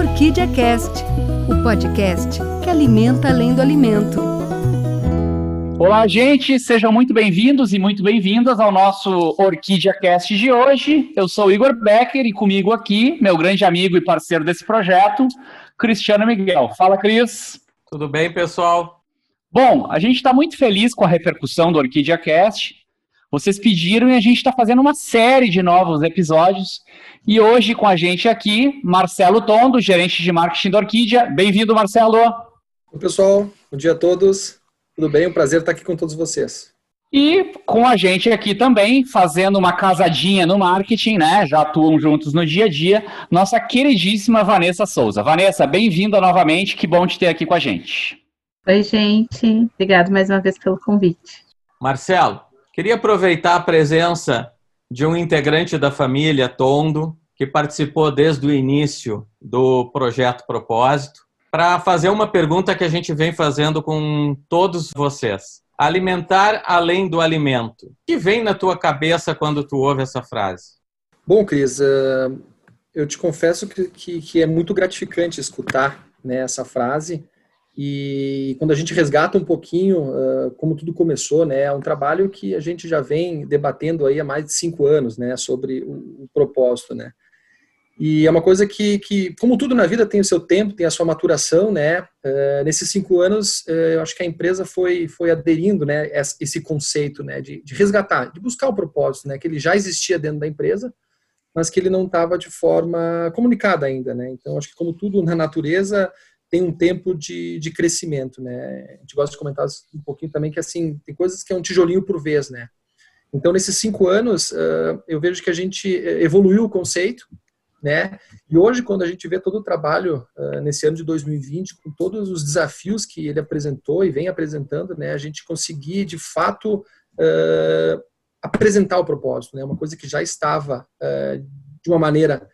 Orquídea Cast, o podcast que alimenta além do alimento. Olá, gente, sejam muito bem-vindos e muito bem-vindas ao nosso Orquídea Cast de hoje. Eu sou o Igor Becker e comigo aqui, meu grande amigo e parceiro desse projeto, Cristiano Miguel. Fala, Cris. Tudo bem, pessoal? Bom, a gente está muito feliz com a repercussão do Orquídea Cast. Vocês pediram e a gente está fazendo uma série de novos episódios e hoje com a gente aqui, Marcelo Tondo, gerente de marketing da Orquídea. Bem-vindo, Marcelo. Oi, pessoal. Bom dia a todos. Tudo bem? Um prazer estar aqui com todos vocês. E com a gente aqui também, fazendo uma casadinha no marketing, né? Já atuam juntos no dia a dia, nossa queridíssima Vanessa Souza. Vanessa, bem-vinda novamente. Que bom te ter aqui com a gente. Oi, gente. Obrigado mais uma vez pelo convite. Marcelo, queria aproveitar a presença de um integrante da família Tondo, que participou desde o início do projeto Propósito, para fazer uma pergunta que a gente vem fazendo com todos vocês. Alimentar além do alimento. O que vem na tua cabeça quando tu ouve essa frase? Bom, Cris, eh, eu te confesso que, é muito gratificante escutar né, essa frase, e quando a gente resgata um pouquinho uh, como tudo começou, né, é um trabalho que a gente já vem debatendo aí há mais de cinco anos, né, sobre o, o propósito, né. E é uma coisa que, que, como tudo na vida, tem o seu tempo, tem a sua maturação, né. Uh, nesses cinco anos, uh, eu acho que a empresa foi, foi aderindo, né, esse conceito, né, de, de resgatar, de buscar o propósito, né, que ele já existia dentro da empresa, mas que ele não estava de forma comunicada ainda, né. Então, acho que como tudo na natureza tem um tempo de, de crescimento, né? A gente gosta de comentar um pouquinho também que, assim, tem coisas que é um tijolinho por vez, né? Então, nesses cinco anos, uh, eu vejo que a gente eh, evoluiu o conceito, né? E hoje, quando a gente vê todo o trabalho uh, nesse ano de 2020, com todos os desafios que ele apresentou e vem apresentando, né? A gente conseguir, de fato, uh, apresentar o propósito, né? Uma coisa que já estava de uma maneira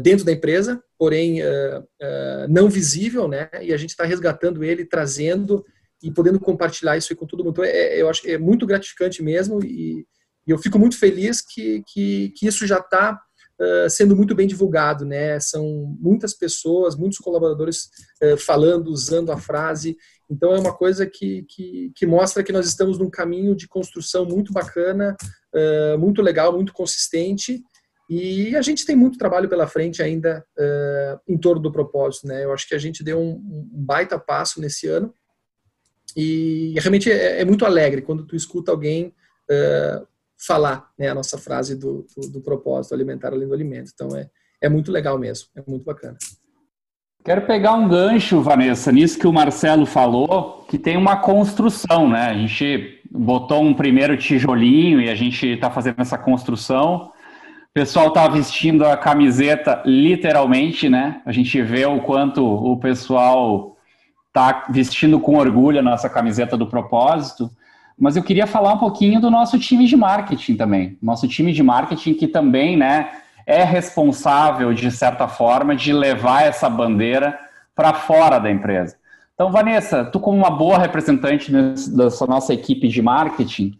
dentro da empresa, porém uh, uh, não visível, né? E a gente está resgatando ele, trazendo e podendo compartilhar isso com todo mundo. Então, é, eu acho que é muito gratificante mesmo e, e eu fico muito feliz que, que, que isso já está uh, sendo muito bem divulgado, né? São muitas pessoas, muitos colaboradores falando, usando a frase. Então, é uma coisa que, que, que, mostra que nós estamos num caminho de construção muito bacana, muito legal, muito consistente e a gente tem muito trabalho pela frente ainda uh, em torno do propósito, né? Eu acho que a gente deu um, um baita passo nesse ano e realmente é, é, muito alegre quando tu escuta alguém uh, falar né, a nossa frase do, do, do, propósito alimentar além do alimento. Então é, é muito legal mesmo, é muito bacana. Quero pegar um gancho, Vanessa, nisso que o Marcelo falou, que tem uma construção, né? A gente botou um primeiro tijolinho e a gente está fazendo essa construção. O pessoal está vestindo a camiseta literalmente, né? A gente vê o quanto o pessoal está vestindo com orgulho a nossa camiseta do propósito. Mas eu queria falar um pouquinho do nosso time de marketing também. Nosso time de marketing que também, né, é responsável de certa forma de levar essa bandeira para fora da empresa. Então, Vanessa, tu como uma boa representante dessa nossa equipe de marketing,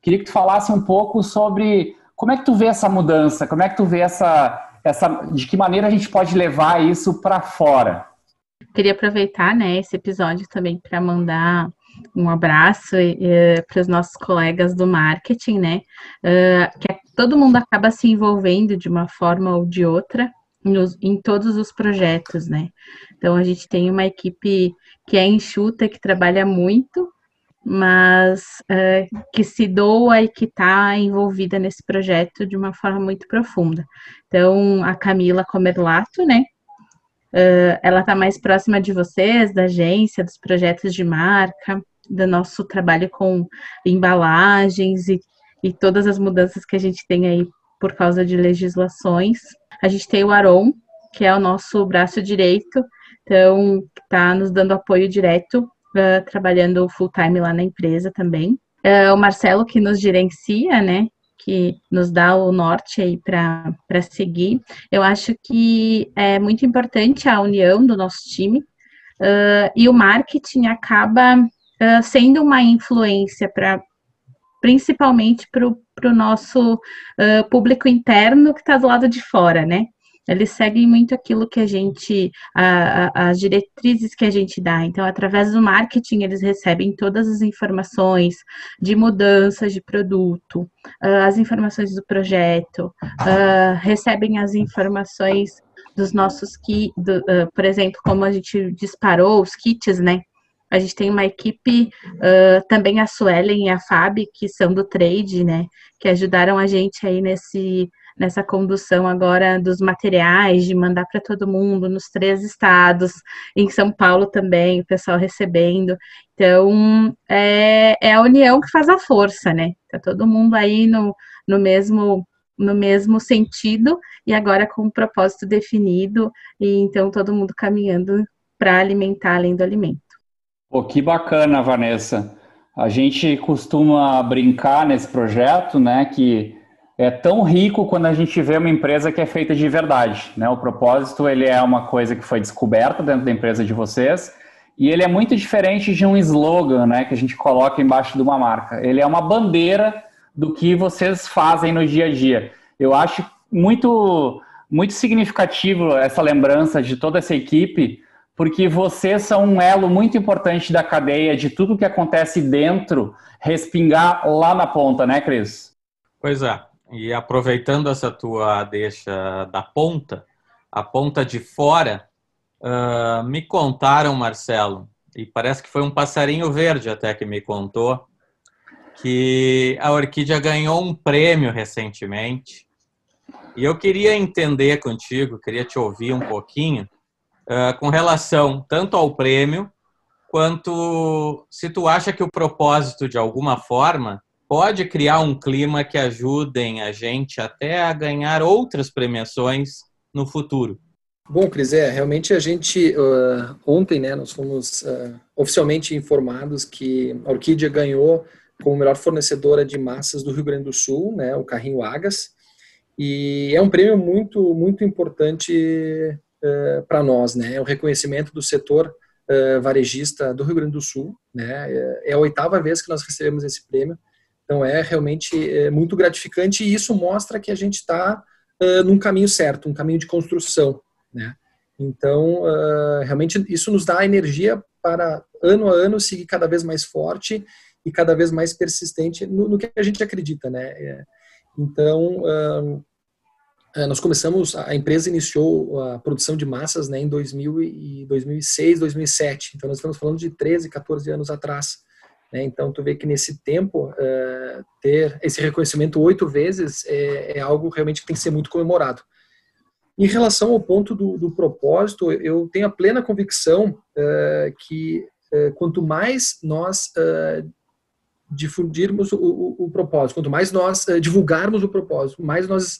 queria que tu falasse um pouco sobre como é que tu vê essa mudança? Como é que tu vê essa, essa de que maneira a gente pode levar isso para fora? Queria aproveitar, né, esse episódio também para mandar um abraço uh, para os nossos colegas do marketing, né? Uh, que é, todo mundo acaba se envolvendo de uma forma ou de outra nos, em todos os projetos, né? Então a gente tem uma equipe que é enxuta, que trabalha muito, mas uh, que se doa e que está envolvida nesse projeto de uma forma muito profunda. Então, a Camila Comerlato, né? Uh, ela está mais próxima de vocês, da agência, dos projetos de marca, do nosso trabalho com embalagens e, e todas as mudanças que a gente tem aí por causa de legislações. A gente tem o Aron, que é o nosso braço direito, então está nos dando apoio direto uh, trabalhando full time lá na empresa também. Uh, o Marcelo que nos gerencia, né? Que nos dá o norte aí para seguir. Eu acho que é muito importante a união do nosso time uh, e o marketing acaba sendo uma influência para principalmente para o nosso público interno que está do lado de fora, né? Eles seguem muito aquilo que a gente, a, a, as diretrizes que a gente dá. Então, através do marketing, eles recebem todas as informações de mudanças de produto, uh, as informações do projeto, uh, recebem as informações dos nossos kits, uh, por exemplo, como a gente disparou os kits, né? A gente tem uma equipe, uh, também a Suelen e a Fábio, que são do trade, né? Que ajudaram a gente aí nesse, nessa condução agora dos materiais, de mandar para todo mundo, nos três estados, em São Paulo também, o pessoal recebendo. Então, é, é a união que faz a força, né? Tá todo mundo aí no, no mesmo no mesmo sentido e agora com um propósito definido e então todo mundo caminhando para alimentar além do alimento. Pô, que bacana, Vanessa. A gente costuma brincar nesse projeto, né, que é tão rico quando a gente vê uma empresa que é feita de verdade, né? O propósito, ele é uma coisa que foi descoberta dentro da empresa de vocês e ele é muito diferente de um slogan, né, que a gente coloca embaixo de uma marca. Ele é uma bandeira do que vocês fazem no dia a dia. Eu acho muito muito significativo essa lembrança de toda essa equipe, porque vocês são um elo muito importante da cadeia de tudo que acontece dentro respingar lá na ponta, né, Cris? Pois é. E aproveitando essa tua deixa da ponta, a ponta de fora, uh, me contaram, Marcelo, e parece que foi um passarinho verde até que me contou, que a Orquídea ganhou um prêmio recentemente. E eu queria entender contigo, queria te ouvir um pouquinho uh, com relação tanto ao prêmio quanto se tu acha que o propósito de alguma forma pode criar um clima que ajudem a gente até a ganhar outras premiações no futuro. Bom, Cris, é, realmente a gente, uh, ontem, né, nós fomos uh, oficialmente informados que a Orquídea ganhou como melhor fornecedora de massas do Rio Grande do Sul, né, o carrinho Agas, e é um prêmio muito, muito importante uh, para nós, né? É o reconhecimento do setor varejista do Rio Grande do Sul, né? É, é a oitava vez que nós recebemos esse prêmio, então é realmente é, muito gratificante e isso mostra que a gente está uh, num caminho certo, um caminho de construção, né? Então, realmente isso nos dá energia para ano a ano seguir cada vez mais forte e cada vez mais persistente no, no que a gente acredita, né? É, então, é, nós começamos, a empresa iniciou a produção de massas né, em 2000 e 2006, 2007. Então, nós estamos falando de 13, 14 anos atrás. Né? Então, tu vê que nesse tempo, uh, ter esse reconhecimento oito vezes é, é, algo realmente que tem que ser muito comemorado. Em relação ao ponto do, do propósito, eu tenho a plena convicção uh, que uh, quanto mais nós difundirmos o, o, o, propósito, quanto mais nós divulgarmos o propósito, mais nós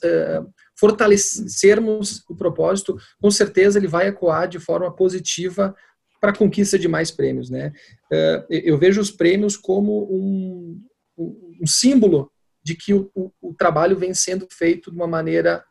fortalecermos o propósito, com certeza ele vai ecoar de forma positiva para a conquista de mais prêmios. Né? Uh, eu vejo os prêmios como um, um símbolo de que o, o, trabalho vem sendo feito de uma maneira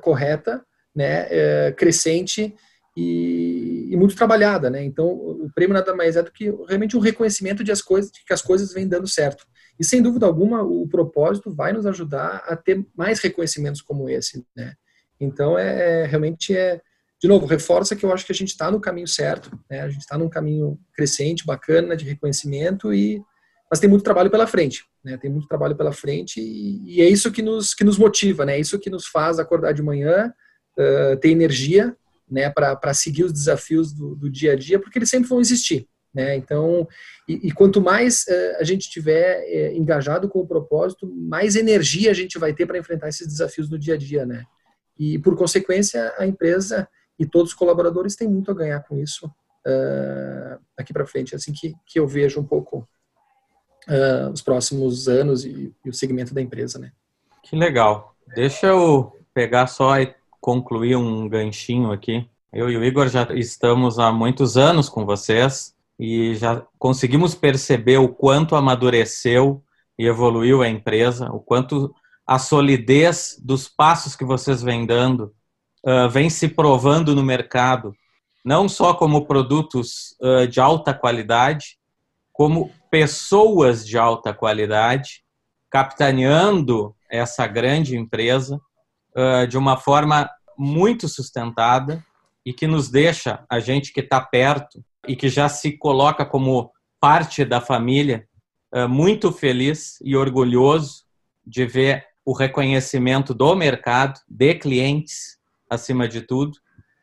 correta, né, crescente e, e, muito trabalhada, né? Então, o prêmio nada mais é do que realmente um reconhecimento de, as coisas, de que as coisas vêm dando certo. E, sem dúvida alguma, o propósito vai nos ajudar a ter mais reconhecimentos como esse, né? Então, é, é realmente é, de novo, reforça que eu acho que a gente está no caminho certo, né? A gente está num caminho crescente, bacana, de reconhecimento e mas tem muito trabalho pela frente, né? Tem muito trabalho pela frente e, e é isso que nos que nos motiva, né? É isso que nos faz acordar de manhã, uh, ter energia né, para seguir os desafios do, do, dia a dia, porque eles sempre vão existir. Né? Então, e, e quanto mais uh, a gente tiver uh, engajado com o propósito, mais energia a gente vai ter para enfrentar esses desafios no dia a dia. Né? E, por consequência, a empresa e todos os colaboradores têm muito a ganhar com isso uh, aqui para frente. É assim que, que eu vejo um pouco os próximos anos e, e o segmento da empresa. Né? Que legal. Deixa eu pegar só concluir um ganchinho aqui. Eu e o Igor já estamos há muitos anos com vocês e já conseguimos perceber o quanto amadureceu e evoluiu a empresa, o quanto a solidez dos passos que vocês vêm dando uh, vem se provando no mercado, não só como produtos uh, de alta qualidade, como pessoas de alta qualidade, capitaneando essa grande empresa uh, de uma forma muito sustentada e que nos deixa, a gente que está perto e que já se coloca como parte da família, eh, muito feliz e orgulhoso de ver o reconhecimento do mercado, de clientes, acima de tudo,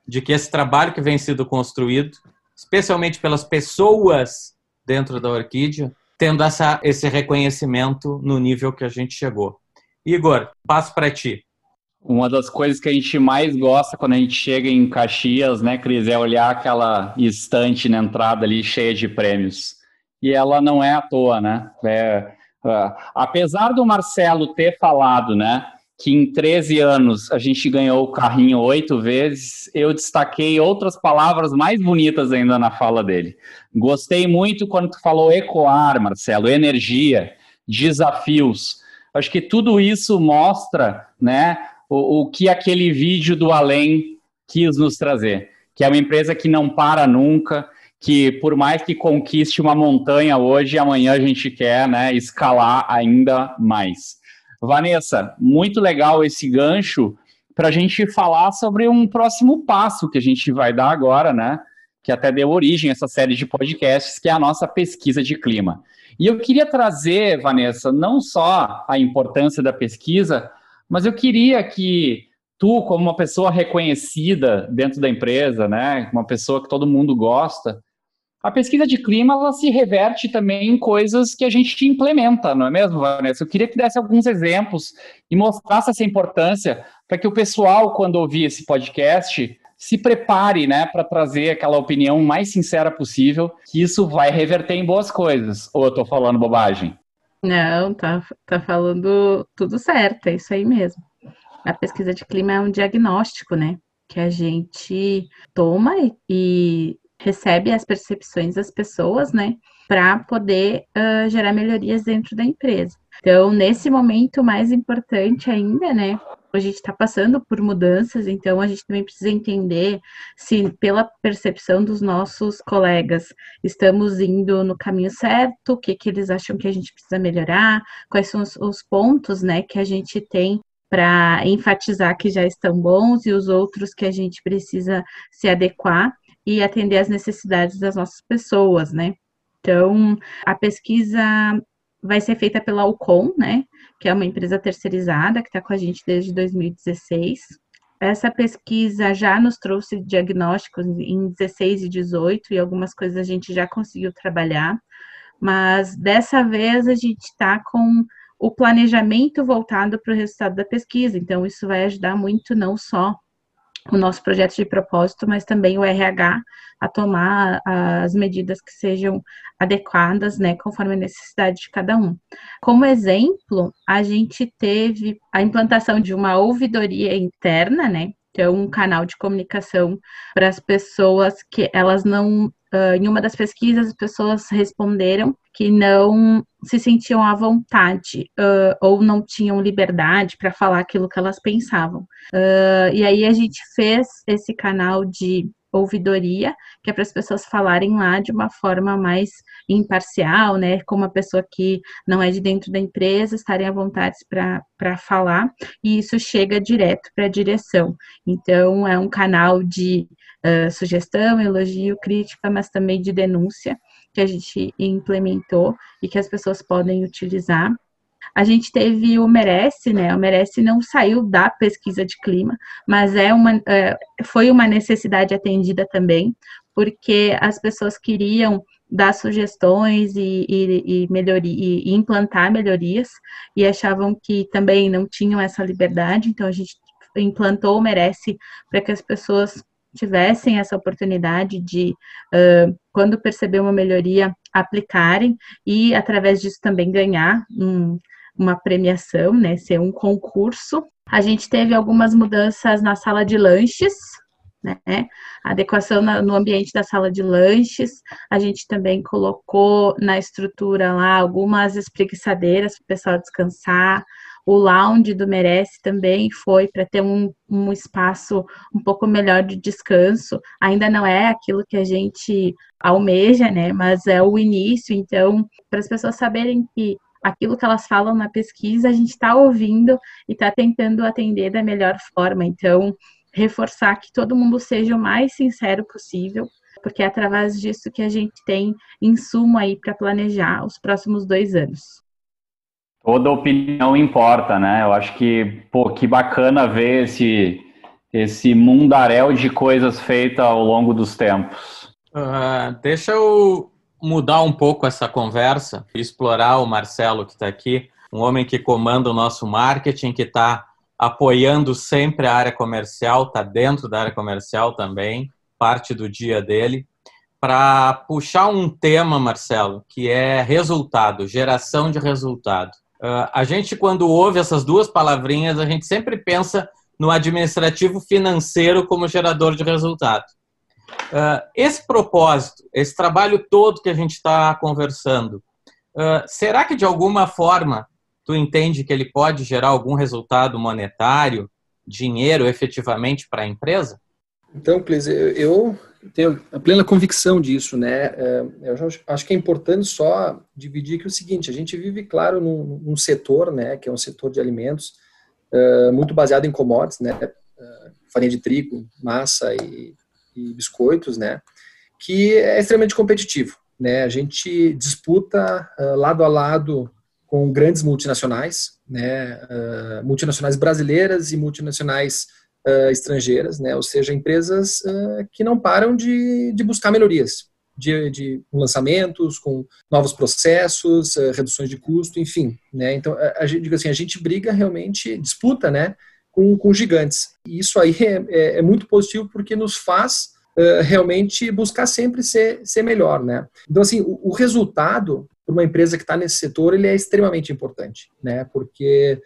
de que esse trabalho que vem sendo construído, especialmente pelas pessoas dentro da Orquídea, tendo essa, esse reconhecimento no nível que a gente chegou. Igor, passo para ti. Uma das coisas que a gente mais gosta quando a gente chega em Caxias, né, Cris, é olhar aquela estante na entrada ali cheia de prêmios. E ela não é à toa, né? É, uh, apesar do Marcelo ter falado, né, que em 13 anos a gente ganhou o carrinho oito vezes, eu destaquei outras palavras mais bonitas ainda na fala dele. Gostei muito quando tu falou ecoar, Marcelo, energia, desafios. Acho que tudo isso mostra, né, o, o que aquele vídeo do além quis nos trazer, que é uma empresa que não para nunca, que por mais que conquiste uma montanha hoje, amanhã a gente quer, né, escalar ainda mais. Vanessa, muito legal esse gancho para a gente falar sobre um próximo passo que a gente vai dar agora, né? Que até deu origem a essa série de podcasts, que é a nossa pesquisa de clima. E eu queria trazer, Vanessa, não só a importância da pesquisa, mas eu queria que tu, como uma pessoa reconhecida dentro da empresa, né, uma pessoa que todo mundo gosta, a pesquisa de clima ela se reverte também em coisas que a gente implementa, não é mesmo, Vanessa? Eu queria que desse alguns exemplos e mostrasse essa importância para que o pessoal, quando ouvir esse podcast, se prepare, né, para trazer aquela opinião mais sincera possível, que isso vai reverter em boas coisas. Ou eu estou falando bobagem? Não, tá, tá falando tudo certo, é isso aí mesmo. A pesquisa de clima é um diagnóstico, né? Que a gente toma e recebe as percepções das pessoas, né? Para poder uh, gerar melhorias dentro da empresa. Então, nesse momento mais importante ainda, né? a gente está passando por mudanças, então a gente também precisa entender se, pela percepção dos nossos colegas, estamos indo no caminho certo, o que, que eles acham que a gente precisa melhorar, quais são os, os pontos né, que a gente tem para enfatizar que já estão bons e os outros que a gente precisa se adequar e atender às necessidades das nossas pessoas, né? Então, a pesquisa vai ser feita pela Alcon, né? Que é uma empresa terceirizada que está com a gente desde 2016. Essa pesquisa já nos trouxe diagnósticos em 16 e 18 e algumas coisas a gente já conseguiu trabalhar, mas dessa vez a gente está com o planejamento voltado para o resultado da pesquisa, então isso vai ajudar muito não só o nosso projeto de propósito, mas também o RH a tomar as medidas que sejam adequadas, né, conforme a necessidade de cada um. Como exemplo, a gente teve a implantação de uma ouvidoria interna, né, então um canal de comunicação para as pessoas que elas não Uh, em uma das pesquisas, as pessoas responderam que não se sentiam à vontade uh, ou não tinham liberdade para falar aquilo que elas pensavam. Uh, e aí a gente fez esse canal de ouvidoria, que é para as pessoas falarem lá de uma forma mais imparcial, né? Como uma pessoa que não é de dentro da empresa, estarem à vontade para falar, e isso chega direto para a direção. Então, é um canal de uh, sugestão, elogio, crítica, mas também de denúncia que a gente implementou e que as pessoas podem utilizar. A gente teve o Merece, né? O Merece não saiu da pesquisa de clima, mas é uma, é, foi uma necessidade atendida também, porque as pessoas queriam dar sugestões e, e, e, melhoria, e implantar melhorias e achavam que também não tinham essa liberdade, então a gente implantou o Merece para que as pessoas tivessem essa oportunidade de, uh, quando perceber uma melhoria, aplicarem e, através disso, também ganhar um, uma premiação, né, ser um concurso. A gente teve algumas mudanças na sala de lanches, né, adequação no ambiente da sala de lanches. A gente também colocou na estrutura lá algumas espreguiçadeiras para o pessoal descansar. O lounge do Merece também foi para ter um, um espaço um pouco melhor de descanso. Ainda não é aquilo que a gente almeja, né? Mas é o início. Então, para as pessoas saberem que aquilo que elas falam na pesquisa, a gente está ouvindo e está tentando atender da melhor forma. Então, reforçar que todo mundo seja o mais sincero possível, porque é através disso que a gente tem insumo aí para planejar os próximos dois anos. Toda opinião importa, né? Eu acho que, pô, que bacana ver esse, esse mundaréu de coisas feitas ao longo dos tempos. Uh, deixa eu mudar um pouco essa conversa e explorar o Marcelo que está aqui, um homem que comanda o nosso marketing, que está apoiando sempre a área comercial, está dentro da área comercial também, parte do dia dele, para puxar um tema, Marcelo, que é resultado, geração de resultado. Uh, a gente, quando ouve essas duas palavrinhas, a gente sempre pensa no administrativo financeiro como gerador de resultado. Uh, esse propósito, esse trabalho todo que a gente está conversando, uh, será que de alguma forma tu entende que ele pode gerar algum resultado monetário, dinheiro efetivamente para a empresa? Então, Clis, eu tenho a plena convicção disso, né? É, eu acho que é importante só dividir que o seguinte: a gente vive, claro, num, num setor, né, que é um setor de alimentos uh, muito baseado em commodities, né? Uh, farinha de trigo, massa e, e, biscoitos, né? Que é extremamente competitivo, né? A gente disputa lado a lado com grandes multinacionais, né, multinacionais brasileiras e multinacionais uh, estrangeiras, né, ou seja, empresas uh, que não param de, de buscar melhorias, de, de lançamentos, com novos processos, reduções de custo, enfim, né, então a, a digo assim, a gente briga realmente, disputa, né, com, com gigantes. E isso aí é, é, é muito positivo porque nos faz Uh, realmente buscar sempre ser, ser melhor, né? Então, assim, o, o resultado para uma empresa que está nesse setor, ele é extremamente importante, né? Porque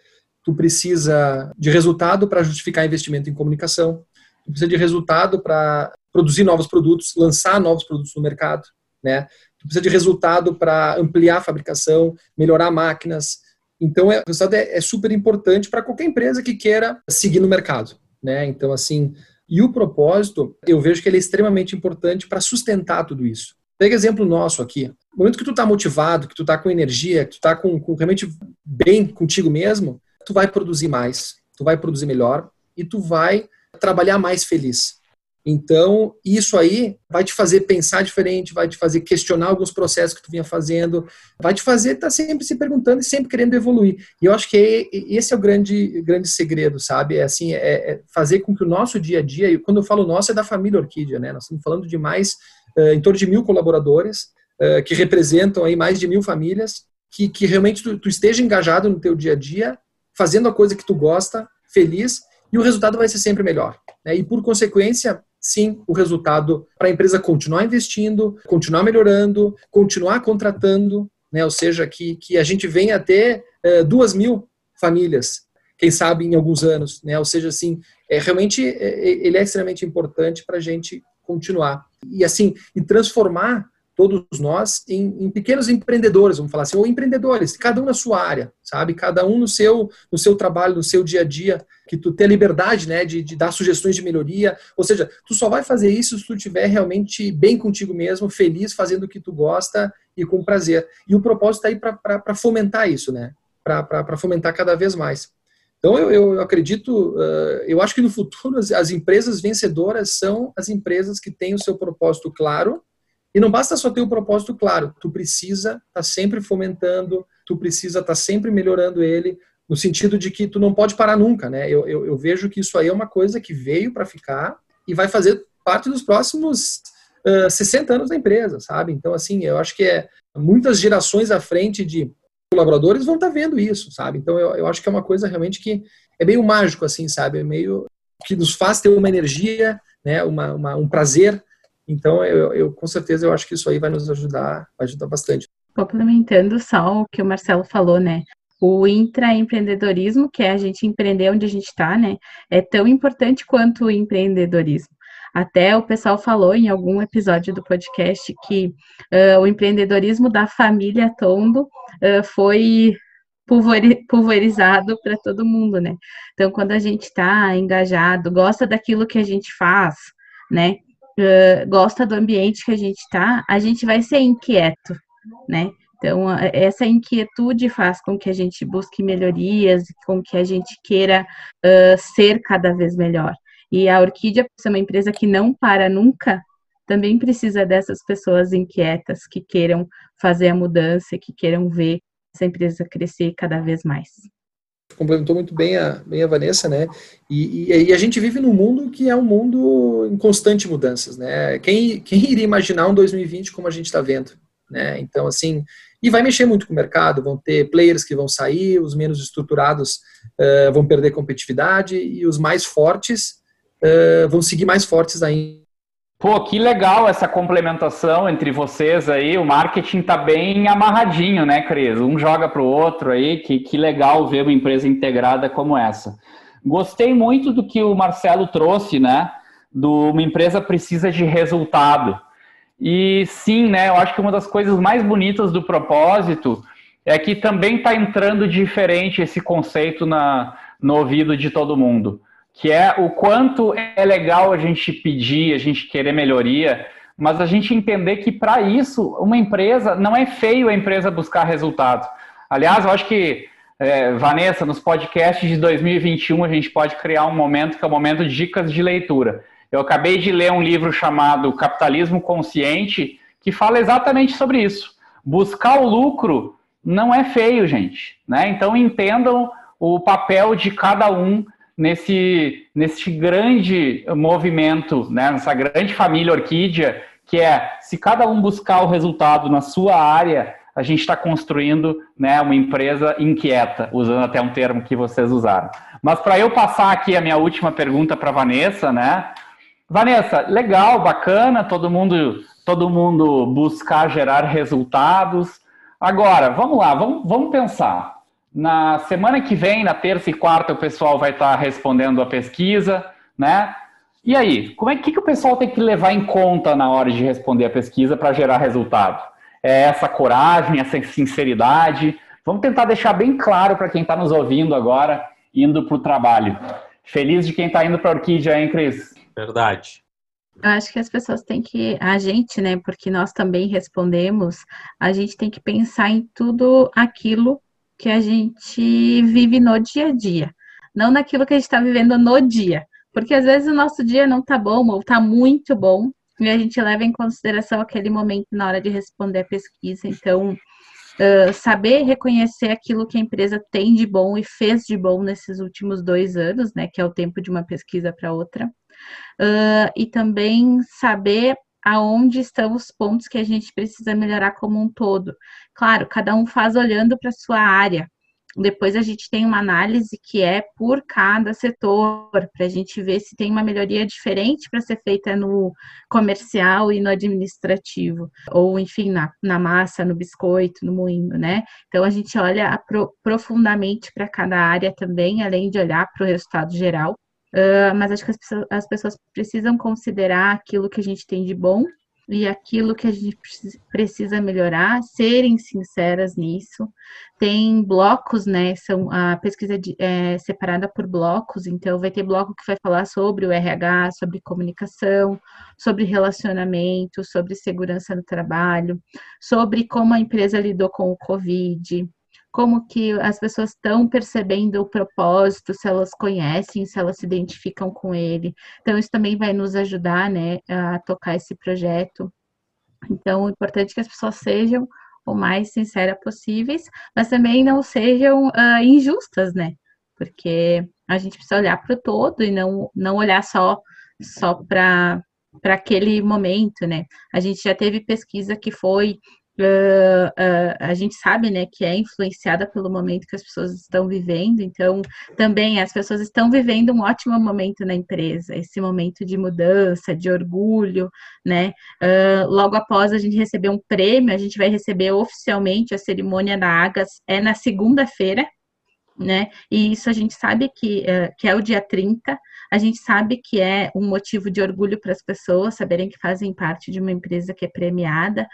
tu precisa de resultado para justificar investimento em comunicação, tu precisa de resultado para produzir novos produtos, lançar novos produtos no mercado, né? Tu precisa de resultado para ampliar a fabricação, melhorar máquinas. Então, é, o resultado é, é super importante para qualquer empresa que queira seguir no mercado, né? Então, assim, e o propósito, eu vejo que ele é extremamente importante para sustentar tudo isso. Pega exemplo nosso aqui. No momento que tu tá motivado, que tu tá com energia, que tu tá com, com realmente bem contigo mesmo, tu vai produzir mais, tu vai produzir melhor e tu vai trabalhar mais feliz. Então, isso aí vai te fazer pensar diferente, vai te fazer questionar alguns processos que tu vinha fazendo, vai te fazer estar tá sempre se perguntando e sempre querendo evoluir. E eu acho que é, esse é o grande, grande segredo, sabe? É assim, é, é fazer com que o nosso dia a dia, e quando eu falo nosso, é da família Orquídea, né? Nós estamos falando de mais uh, em torno de mil colaboradores, uh, que representam aí mais de mil famílias, que, que realmente tu, tu, esteja engajado no teu dia a dia, fazendo a coisa que tu gosta, feliz, e o resultado vai ser sempre melhor. Né? E por consequência, sim, o resultado para a empresa continuar investindo, continuar melhorando, continuar contratando, né? ou seja, que, que a gente venha a ter uh, duas mil famílias, quem sabe em alguns anos, né? ou seja, assim, é, realmente é, ele é extremamente importante para a gente continuar. E assim, e transformar todos nós em, em, pequenos empreendedores, vamos falar assim, ou empreendedores, cada um na sua área, sabe? Cada um no seu, no seu trabalho, no seu dia a dia, que tu tenha liberdade, né, de, de dar sugestões de melhoria. Ou seja, tu só vai fazer isso se tu estiver realmente bem contigo mesmo, feliz, fazendo o que tu gosta e com prazer. E o propósito está aí para fomentar isso, né? Para fomentar cada vez mais. Então, eu, eu acredito, uh, eu acho que no futuro as, as, empresas vencedoras são as empresas que têm o seu propósito claro. E não basta só ter o propósito claro, tu precisa estar tá sempre fomentando, tu precisa estar tá sempre melhorando ele, no sentido de que tu não pode parar nunca, né? Eu, eu, eu vejo que isso aí é uma coisa que veio para ficar e vai fazer parte dos próximos uh, 60 anos da empresa, sabe? Então, assim, eu acho que é muitas gerações à frente de colaboradores vão estar tá vendo isso, sabe? Então eu, eu acho que é uma coisa realmente que é meio mágico, assim, sabe? É meio que nos faz ter uma energia, né? Uma, uma um prazer. Então eu, eu, com certeza eu acho que isso aí vai nos ajudar, vai ajudar bastante. Complementando só o que o Marcelo falou, né? O intraempreendedorismo, que é a gente empreender onde a gente está, né? É tão importante quanto o empreendedorismo. Até o pessoal falou em algum episódio do podcast que uh, o empreendedorismo da família Tondo uh, foi pulverizado para todo mundo, né? Então, quando a gente está engajado, gosta daquilo que a gente faz, né? Uh, gosta do ambiente que a gente está, a gente vai ser inquieto, né? Então, essa inquietude faz com que a gente busque melhorias, com que a gente queira uh, ser cada vez melhor. E a Orquídea, por ser uma empresa que não para nunca, também precisa dessas pessoas inquietas que queiram fazer a mudança, que queiram ver essa empresa crescer cada vez mais. Complementou muito bem a, bem a Vanessa, né? E, e, e, a gente vive num mundo que é um mundo em constante mudanças, né? Quem, quem iria imaginar um 2020 como a gente está vendo, né? Então, assim, e vai mexer muito com o mercado, vão ter players que vão sair, os menos estruturados uh, vão perder competitividade e os mais fortes uh, vão seguir mais fortes ainda Pô, que legal essa complementação entre vocês aí. O marketing tá bem amarradinho, né, Cris? Um joga para o outro aí. Que, que legal ver uma empresa integrada como essa. Gostei muito do que o Marcelo trouxe, né? Do uma empresa precisa de resultado. E sim, né? Eu acho que uma das coisas mais bonitas do propósito é que também está entrando diferente esse conceito na, no ouvido de todo mundo que é o quanto é legal a gente pedir, a gente querer melhoria, mas a gente entender que para isso uma empresa não é feio a empresa buscar resultado. Aliás, eu acho que é, Vanessa, nos podcasts de 2021 a gente pode criar um momento que é o momento de dicas de leitura. Eu acabei de ler um livro chamado Capitalismo Consciente que fala exatamente sobre isso. Buscar o lucro não é feio, gente. Né? Então entendam o papel de cada um nesse, nesse grande movimento, né, nessa grande família Orquídea, que é se cada um buscar o resultado na sua área, a gente está construindo né, uma empresa inquieta, usando até um termo que vocês usaram. Mas para eu passar aqui a minha última pergunta para Vanessa, né? Vanessa, legal, bacana, todo mundo, todo mundo buscar gerar resultados. Agora, vamos lá, vamos, vamos pensar. Na semana que vem, na terça e quarta, o pessoal vai estar respondendo a pesquisa, né? E aí, como é que, que o pessoal tem que levar em conta na hora de responder a pesquisa para gerar resultado? É essa coragem, essa sinceridade? Vamos tentar deixar bem claro para quem está nos ouvindo agora, indo para o trabalho. Feliz de quem está indo para a Orquídea, hein, Cris? Verdade. Eu acho que as pessoas têm que, a gente, né, porque nós também respondemos, a gente tem que pensar em tudo aquilo que a gente vive no dia a dia, não naquilo que a gente está vivendo no dia. Porque às vezes o nosso dia não tá bom ou tá muito bom, e a gente leva em consideração aquele momento na hora de responder a pesquisa. Então, uh, saber reconhecer aquilo que a empresa tem de bom e fez de bom nesses últimos dois anos, né, que é o tempo de uma pesquisa para outra, uh, e também saber aonde estão os pontos que a gente precisa melhorar como um todo. Claro, cada um faz olhando para sua área. Depois a gente tem uma análise que é por cada setor, para a gente ver se tem uma melhoria diferente para ser feita no comercial e no administrativo, ou enfim, na, na massa, no biscoito, no moinho, né? Então a gente olha pro, profundamente para cada área também, além de olhar para o resultado geral. Uh, mas acho que as pessoas, as pessoas precisam considerar aquilo que a gente tem de bom e aquilo que a gente precisa melhorar, serem sinceras nisso. Tem blocos, né? São a pesquisa de, é separada por blocos, então vai ter bloco que vai falar sobre o RH, sobre comunicação, sobre relacionamento, sobre segurança no trabalho, sobre como a empresa lidou com o Covid, como que as pessoas estão percebendo o propósito, se elas conhecem, se elas se identificam com ele. Então, isso também vai nos ajudar, né, a tocar esse projeto. Então, o importante é que as pessoas sejam o mais sinceras possíveis, mas também não sejam uh, injustas, né? Porque a gente precisa olhar para o todo e não, não olhar só, só para para aquele momento, né? A gente já teve pesquisa que foi Uh, uh, a gente sabe, né, que é influenciada pelo momento que as pessoas estão vivendo, então também as pessoas estão vivendo um ótimo momento na empresa, esse momento de mudança, de orgulho, né, uh, logo após a gente receber um prêmio, a gente vai receber oficialmente a cerimônia da Agas, é na segunda-feira, né, e isso a gente sabe que, que é o dia 30, a gente sabe que é um motivo de orgulho para as pessoas saberem que fazem parte de uma empresa que é premiada.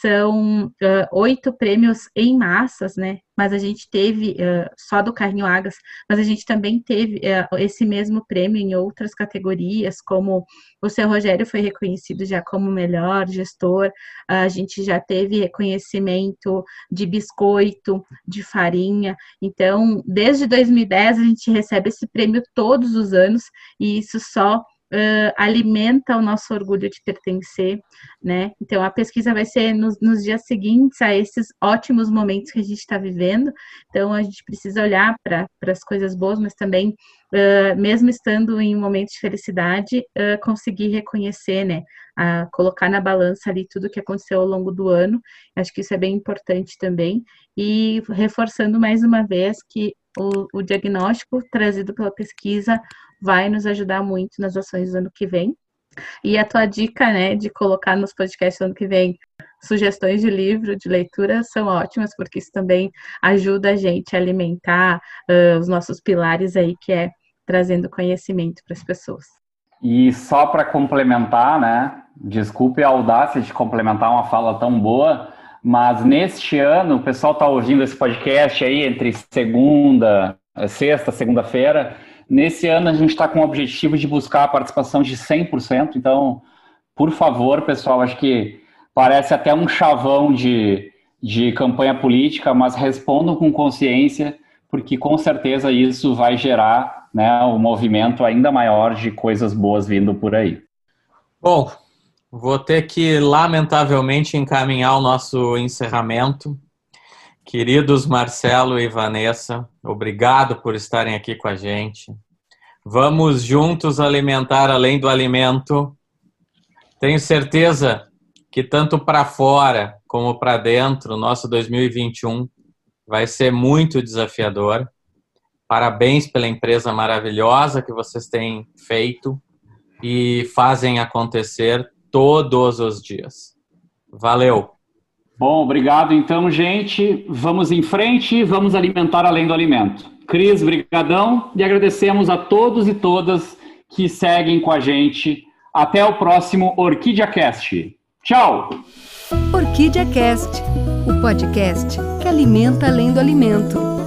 São uh, oito prêmios em massas, né? Mas a gente teve, uh, só do Carrinho Águas, mas a gente também teve uh, esse mesmo prêmio em outras categorias, como o seu Rogério foi reconhecido já como melhor gestor, a gente já teve reconhecimento de biscoito, de farinha, então, desde 2010 a gente recebe esse prêmio todos os anos, e isso só uh, alimenta o nosso orgulho de pertencer, né? Então, a pesquisa vai ser nos, nos dias seguintes a esses ótimos momentos que a gente está vivendo. Então, a gente precisa olhar para as coisas boas, mas também, uh, mesmo estando em um momento de felicidade, uh, conseguir reconhecer, né? Colocar na balança ali tudo que aconteceu ao longo do ano. Acho que isso é bem importante também. E reforçando mais uma vez que o, o diagnóstico trazido pela pesquisa vai nos ajudar muito nas ações do ano que vem. E a tua dica, né, de colocar nos podcasts do ano que vem sugestões de livro, de leitura, são ótimas, porque isso também ajuda a gente a alimentar uh, os nossos pilares aí, que é trazendo conhecimento para as pessoas. E só para complementar, né, desculpe a audácia de complementar uma fala tão boa, mas neste ano, o pessoal está ouvindo esse podcast aí entre segunda, sexta, segunda-feira, Nesse ano a gente está com o objetivo de buscar a participação de 100%, então, por favor, pessoal, acho que parece até um chavão de, de campanha política, mas respondam com consciência, porque com certeza isso vai gerar né, um movimento ainda maior de coisas boas vindo por aí. Bom, vou ter que, lamentavelmente, encaminhar o nosso encerramento. Queridos Marcelo e Vanessa, obrigado por estarem aqui com a gente. Vamos juntos alimentar além do alimento. Tenho certeza que tanto para fora como para dentro, nosso 2021 vai ser muito desafiador. Parabéns pela empresa maravilhosa que vocês têm feito e fazem acontecer todos os dias. Valeu! Bom, obrigado então, gente. Vamos em frente, vamos alimentar além do alimento. Cris, brigadão e agradecemos a todos e todas que seguem com a gente. Até o próximo Orquídea Cast. Tchau! Orquídea Cast, o podcast que alimenta além do alimento.